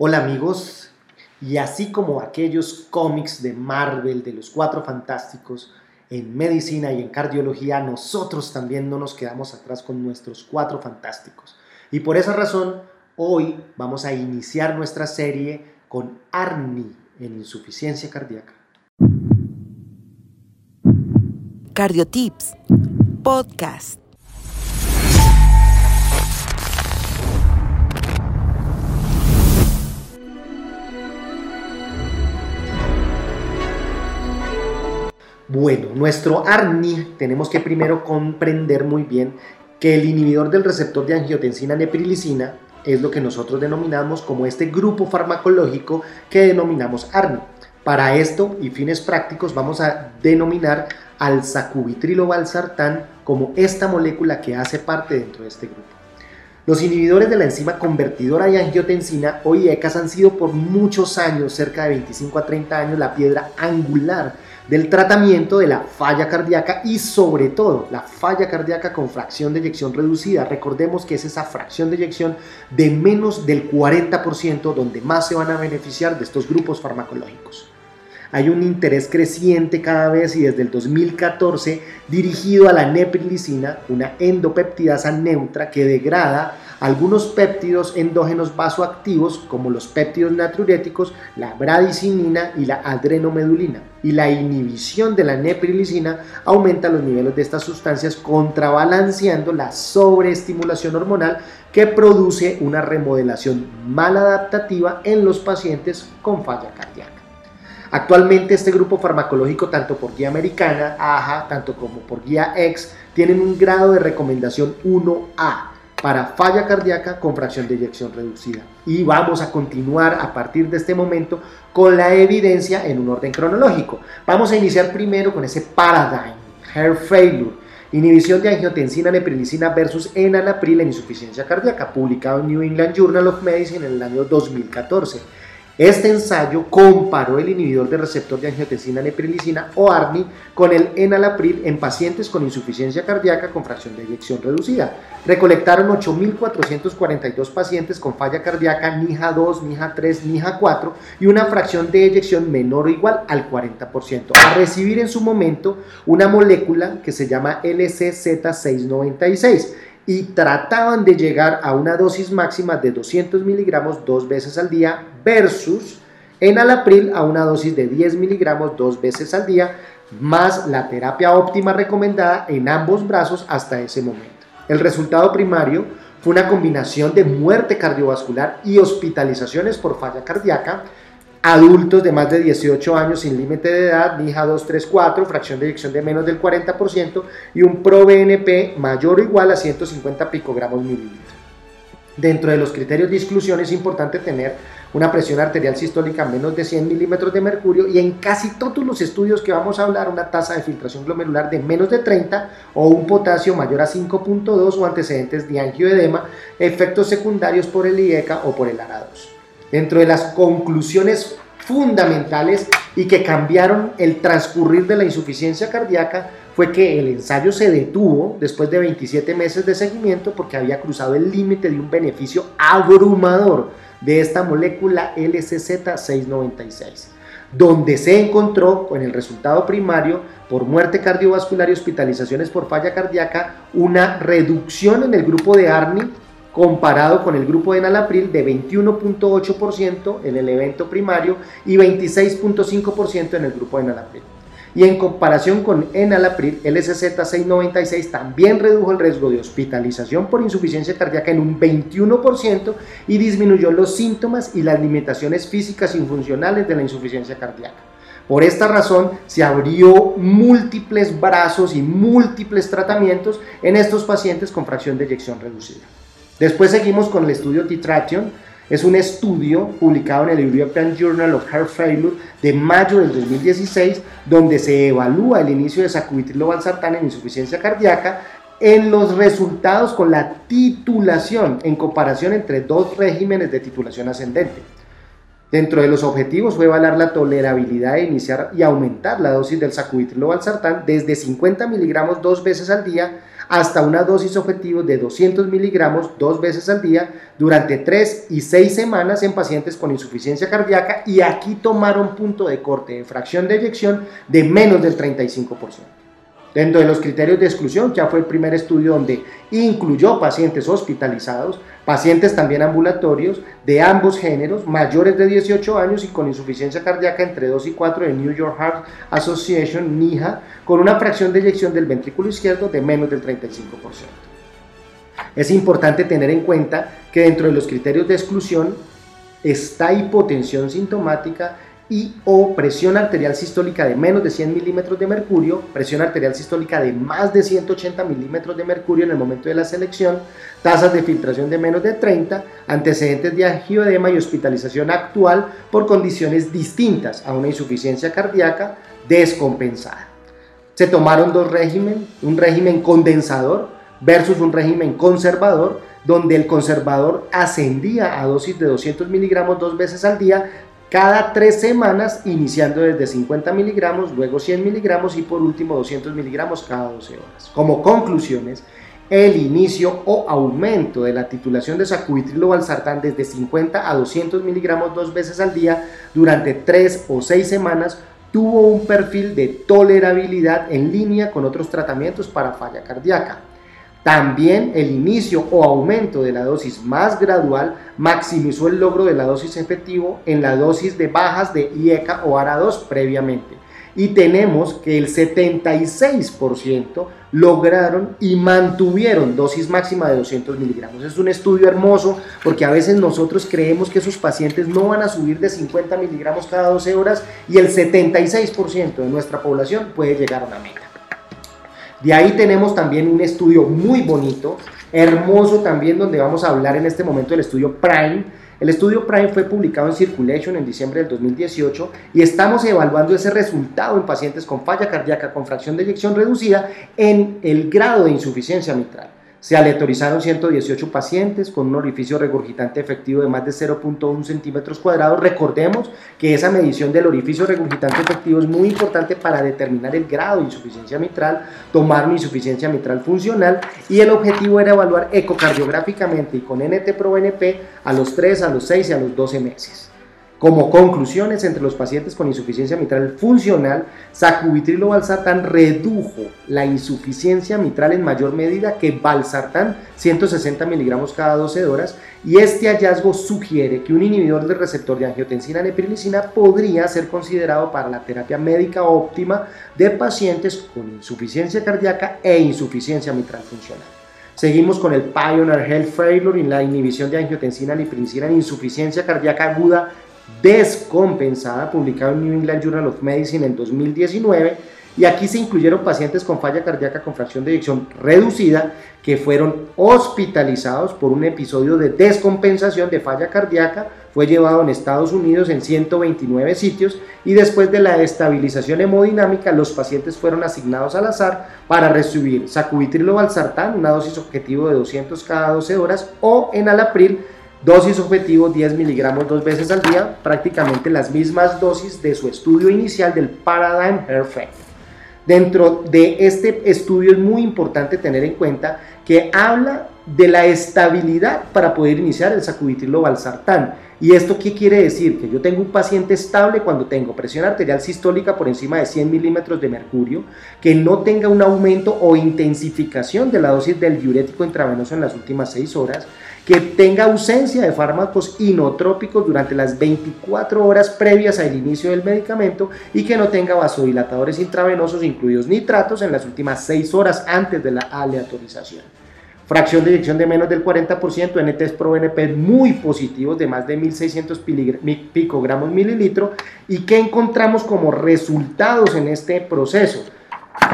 Hola amigos, y así como aquellos cómics de Marvel, de los Cuatro Fantásticos, en medicina y en cardiología, nosotros también no nos quedamos atrás con nuestros Cuatro Fantásticos. Y por esa razón, hoy vamos a iniciar nuestra serie con Arni en insuficiencia cardíaca. Cardiotips, podcast. Bueno, nuestro ARNI tenemos que primero comprender muy bien que el inhibidor del receptor de angiotensina neprilicina es lo que nosotros denominamos como este grupo farmacológico que denominamos ARNI. Para esto y fines prácticos vamos a denominar al sacubitrilo valsartán como esta molécula que hace parte dentro de este grupo. Los inhibidores de la enzima convertidora de angiotensina o IECAS han sido por muchos años, cerca de 25 a 30 años, la piedra angular del tratamiento de la falla cardíaca y sobre todo la falla cardíaca con fracción de eyección reducida. Recordemos que es esa fracción de eyección de menos del 40% donde más se van a beneficiar de estos grupos farmacológicos hay un interés creciente cada vez y desde el 2014 dirigido a la neprilicina, una endopeptidasa neutra que degrada algunos péptidos endógenos vasoactivos como los péptidos natriuréticos, la bradicinina y la adrenomedulina. Y la inhibición de la neprilicina aumenta los niveles de estas sustancias contrabalanceando la sobreestimulación hormonal que produce una remodelación maladaptativa en los pacientes con falla cardíaca. Actualmente este grupo farmacológico, tanto por guía americana, tanto como por guía X, tienen un grado de recomendación 1A para falla cardíaca con fracción de eyección reducida. Y vamos a continuar a partir de este momento con la evidencia en un orden cronológico. Vamos a iniciar primero con ese paradigm, heart failure, inhibición de angiotensina neprilicina versus enalapril en insuficiencia cardíaca, publicado en New England Journal of Medicine en el año 2014. Este ensayo comparó el inhibidor de receptor de angiotensina neprilicina o ARNI con el enalapril en pacientes con insuficiencia cardíaca con fracción de eyección reducida. Recolectaron 8.442 pacientes con falla cardíaca NIHA 2, NIHA 3, NIHA 4 y una fracción de eyección menor o igual al 40%, a recibir en su momento una molécula que se llama LCZ696 y trataban de llegar a una dosis máxima de 200 miligramos dos veces al día versus en alapril a una dosis de 10 miligramos dos veces al día más la terapia óptima recomendada en ambos brazos hasta ese momento. El resultado primario fue una combinación de muerte cardiovascular y hospitalizaciones por falla cardíaca adultos de más de 18 años sin límite de edad, NIHA 234, fracción de eyección de menos del 40% y un ProBNP mayor o igual a 150 picogramos mililitros. Dentro de los criterios de exclusión es importante tener una presión arterial sistólica menos de 100 milímetros de mercurio y en casi todos los estudios que vamos a hablar una tasa de filtración glomerular de menos de 30 o un potasio mayor a 5.2 o antecedentes de angioedema, efectos secundarios por el IECA o por el ARA2. Dentro de las conclusiones fundamentales y que cambiaron el transcurrir de la insuficiencia cardíaca fue que el ensayo se detuvo después de 27 meses de seguimiento porque había cruzado el límite de un beneficio abrumador de esta molécula LCZ696, donde se encontró con el resultado primario por muerte cardiovascular y hospitalizaciones por falla cardíaca una reducción en el grupo de ARNI comparado con el grupo de enalapril de 21.8% en el evento primario y 26.5% en el grupo de enalapril. Y en comparación con enalapril, el SZ696 también redujo el riesgo de hospitalización por insuficiencia cardíaca en un 21% y disminuyó los síntomas y las limitaciones físicas y funcionales de la insuficiencia cardíaca. Por esta razón se abrió múltiples brazos y múltiples tratamientos en estos pacientes con fracción de eyección reducida. Después seguimos con el estudio Titration. Es un estudio publicado en el European Journal of Heart Failure de mayo del 2016, donde se evalúa el inicio de sacubitrilo valsartán en insuficiencia cardíaca en los resultados con la titulación en comparación entre dos regímenes de titulación ascendente. Dentro de los objetivos fue evaluar la tolerabilidad de iniciar y aumentar la dosis del sacubitrilo valsartán desde 50 miligramos dos veces al día hasta una dosis objetivo de 200 miligramos dos veces al día durante 3 y 6 semanas en pacientes con insuficiencia cardíaca y aquí tomaron punto de corte de fracción de eyección de menos del 35%. Dentro de los criterios de exclusión, ya fue el primer estudio donde incluyó pacientes hospitalizados, pacientes también ambulatorios de ambos géneros, mayores de 18 años y con insuficiencia cardíaca entre 2 y 4 de New York Heart Association, NIHA, con una fracción de eyección del ventrículo izquierdo de menos del 35%. Es importante tener en cuenta que dentro de los criterios de exclusión está hipotensión sintomática y o presión arterial sistólica de menos de 100 milímetros de mercurio, presión arterial sistólica de más de 180 milímetros de mercurio en el momento de la selección, tasas de filtración de menos de 30, antecedentes de angioedema y hospitalización actual por condiciones distintas a una insuficiencia cardíaca descompensada. Se tomaron dos regímenes, un régimen condensador versus un régimen conservador, donde el conservador ascendía a dosis de 200 miligramos dos veces al día, cada tres semanas, iniciando desde 50 miligramos, luego 100 miligramos y por último 200 miligramos cada 12 horas. Como conclusiones, el inicio o aumento de la titulación de sacubitrilo valsartán desde 50 a 200 miligramos dos veces al día durante tres o seis semanas tuvo un perfil de tolerabilidad en línea con otros tratamientos para falla cardíaca. También el inicio o aumento de la dosis más gradual maximizó el logro de la dosis efectivo en la dosis de bajas de IECA o ARA2 previamente. Y tenemos que el 76% lograron y mantuvieron dosis máxima de 200 miligramos. Es un estudio hermoso porque a veces nosotros creemos que esos pacientes no van a subir de 50 miligramos cada 12 horas y el 76% de nuestra población puede llegar a una meta. De ahí tenemos también un estudio muy bonito, hermoso también, donde vamos a hablar en este momento del estudio Prime. El estudio Prime fue publicado en Circulation en diciembre del 2018 y estamos evaluando ese resultado en pacientes con falla cardíaca con fracción de eyección reducida en el grado de insuficiencia mitral. Se aleatorizaron 118 pacientes con un orificio regurgitante efectivo de más de 0.1 centímetros cuadrados. Recordemos que esa medición del orificio regurgitante efectivo es muy importante para determinar el grado de insuficiencia mitral, tomar una insuficiencia mitral funcional y el objetivo era evaluar ecocardiográficamente y con NT-proBNP a los 3, a los 6 y a los 12 meses. Como conclusiones entre los pacientes con insuficiencia mitral funcional, sacubitrilo valsartán redujo la insuficiencia mitral en mayor medida que valsartán 160 miligramos cada 12 horas y este hallazgo sugiere que un inhibidor del receptor de angiotensina neprilicina podría ser considerado para la terapia médica óptima de pacientes con insuficiencia cardíaca e insuficiencia mitral funcional. Seguimos con el Pioneer Health Failure y la inhibición de angiotensina neprilicina en insuficiencia cardíaca aguda descompensada, publicado en New England Journal of Medicine en 2019, y aquí se incluyeron pacientes con falla cardíaca con fracción de eyección reducida que fueron hospitalizados por un episodio de descompensación de falla cardíaca, fue llevado en Estados Unidos en 129 sitios y después de la estabilización hemodinámica los pacientes fueron asignados al azar para recibir sacubitrilo valsartán, una dosis objetivo de 200 cada 12 horas o en alapril Dosis objetivo 10 miligramos dos veces al día, prácticamente las mismas dosis de su estudio inicial del Paradigm Perfect. Dentro de este estudio es muy importante tener en cuenta que habla de la estabilidad para poder iniciar el sacubitrilo valsartán. ¿Y esto qué quiere decir? Que yo tengo un paciente estable cuando tengo presión arterial sistólica por encima de 100 milímetros de mercurio, que no tenga un aumento o intensificación de la dosis del diurético intravenoso en las últimas 6 horas, que tenga ausencia de fármacos inotrópicos durante las 24 horas previas al inicio del medicamento y que no tenga vasodilatadores intravenosos, incluidos nitratos, en las últimas 6 horas antes de la aleatorización. Fracción de eyección de menos del 40%, NTs pro NP muy positivos de más de 1600 picogramos mililitro. ¿Y qué encontramos como resultados en este proceso?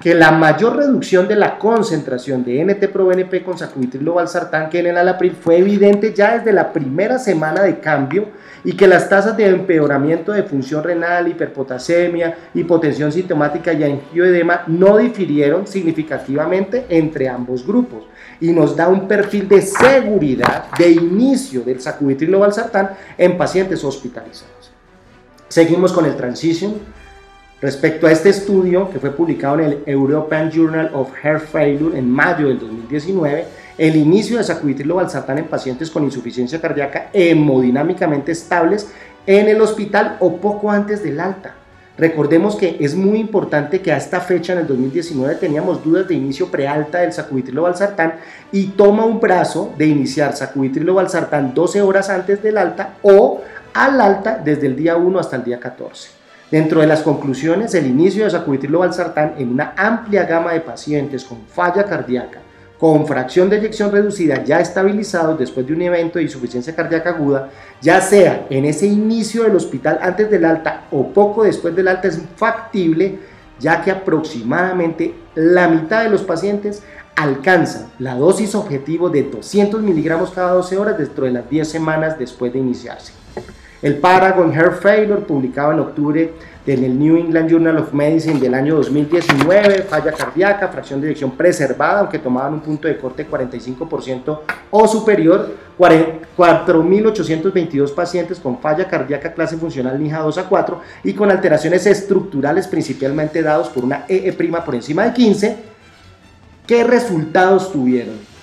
Que la mayor reducción de la concentración de NT-proBNP con sacubitrilo valsartán que en el alapril fue evidente ya desde la primera semana de cambio y que las tasas de empeoramiento de función renal, hiperpotasemia, hipotensión sintomática y angioedema no difirieron significativamente entre ambos grupos y nos da un perfil de seguridad de inicio del sacubitrilo valsartán en pacientes hospitalizados. Seguimos con el transition Respecto a este estudio, que fue publicado en el European Journal of Heart Failure en mayo del 2019, el inicio de sacubitrilo valsartán en pacientes con insuficiencia cardíaca hemodinámicamente estables en el hospital o poco antes del alta. Recordemos que es muy importante que a esta fecha, en el 2019, teníamos dudas de inicio prealta del sacubitrilo valsartán y toma un brazo de iniciar sacubitrilo valsartán 12 horas antes del alta o al alta desde el día 1 hasta el día 14. Dentro de las conclusiones, el inicio de sacubitrilo valsartán en una amplia gama de pacientes con falla cardíaca, con fracción de eyección reducida ya estabilizados después de un evento de insuficiencia cardíaca aguda, ya sea en ese inicio del hospital antes del alta o poco después del alta, es factible ya que aproximadamente la mitad de los pacientes alcanzan la dosis objetivo de 200 miligramos cada 12 horas dentro de las 10 semanas después de iniciarse. El Paragon Heart Failure, publicado en octubre en el New England Journal of Medicine del año 2019, falla cardíaca, fracción de eyección preservada, aunque tomaban un punto de corte 45% o superior, 4.822 pacientes con falla cardíaca clase funcional NIJA 2 a 4 y con alteraciones estructurales principalmente dados por una EE' por encima de 15. ¿Qué resultados tuvieron?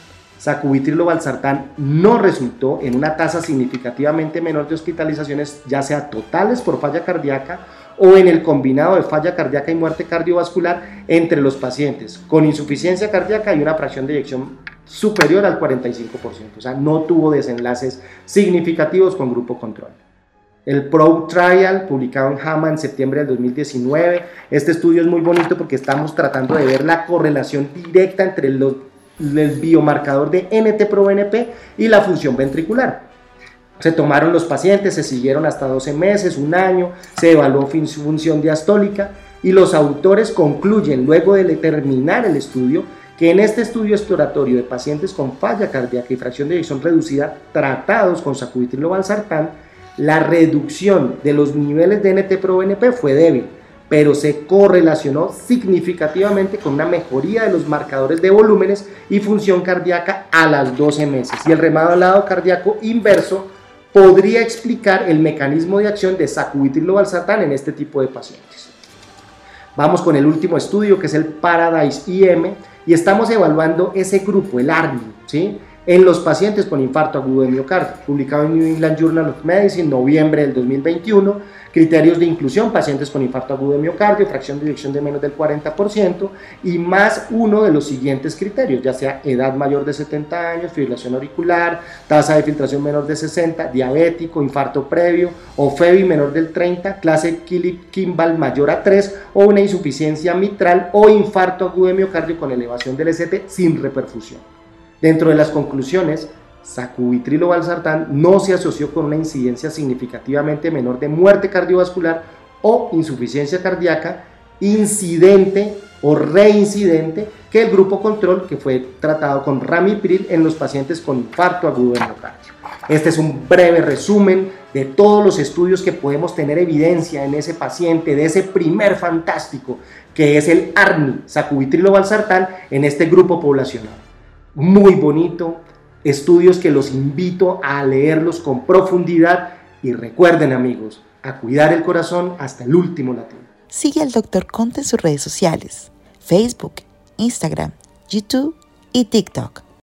Sacubitrilo valsartán no resultó en una tasa significativamente menor de hospitalizaciones, ya sea totales por falla cardíaca o en el combinado de falla cardíaca y muerte cardiovascular entre los pacientes con insuficiencia cardíaca y una fracción de eyección superior al 45%. O sea, no tuvo desenlaces significativos con grupo control. El Pro Trial, publicado en JAMA en septiembre del 2019. Este estudio es muy bonito porque estamos tratando de ver la correlación directa entre los el biomarcador de NT-proBNP y la función ventricular. Se tomaron los pacientes, se siguieron hasta 12 meses, un año, se evaluó su función diastólica y los autores concluyen, luego de terminar el estudio, que en este estudio exploratorio de pacientes con falla cardíaca y fracción de eyección reducida tratados con sacubitrilo valsartán, la reducción de los niveles de NT-proBNP fue débil, pero se correlacionó significativamente con una mejoría de los marcadores de volúmenes y función cardíaca a las 12 meses. Y el lado cardíaco inverso podría explicar el mecanismo de acción de sacubitrilo valsartán en este tipo de pacientes. Vamos con el último estudio que es el Paradise IM y estamos evaluando ese grupo, el ARNI, ¿sí? En los pacientes con infarto agudo de miocardio, publicado en New England Journal of Medicine, noviembre del 2021. Criterios de inclusión, pacientes con infarto agudo de miocardio, fracción de eyección de menos del 40% y más uno de los siguientes criterios, ya sea edad mayor de 70 años, fibrilación auricular, tasa de filtración menor de 60, diabético, infarto previo o FEBI menor del 30, clase Kimball mayor a 3 o una insuficiencia mitral o infarto agudo de miocardio con elevación del ST sin reperfusión. Dentro de las conclusiones, sacubitrilo valsartán no se asoció con una incidencia significativamente menor de muerte cardiovascular o insuficiencia cardíaca incidente o reincidente que el grupo control que fue tratado con ramipril en los pacientes con infarto agudo de miocardio. Este es un breve resumen de todos los estudios que podemos tener evidencia en ese paciente, de ese primer fantástico que es el ARNI, sacubitrilo valsartán, en este grupo poblacional muy bonito, estudios que los invito a leerlos con profundidad y recuerden amigos, a cuidar el corazón hasta el último latido. Sigue al Dr. Conte en sus redes sociales, Facebook, Instagram, YouTube y TikTok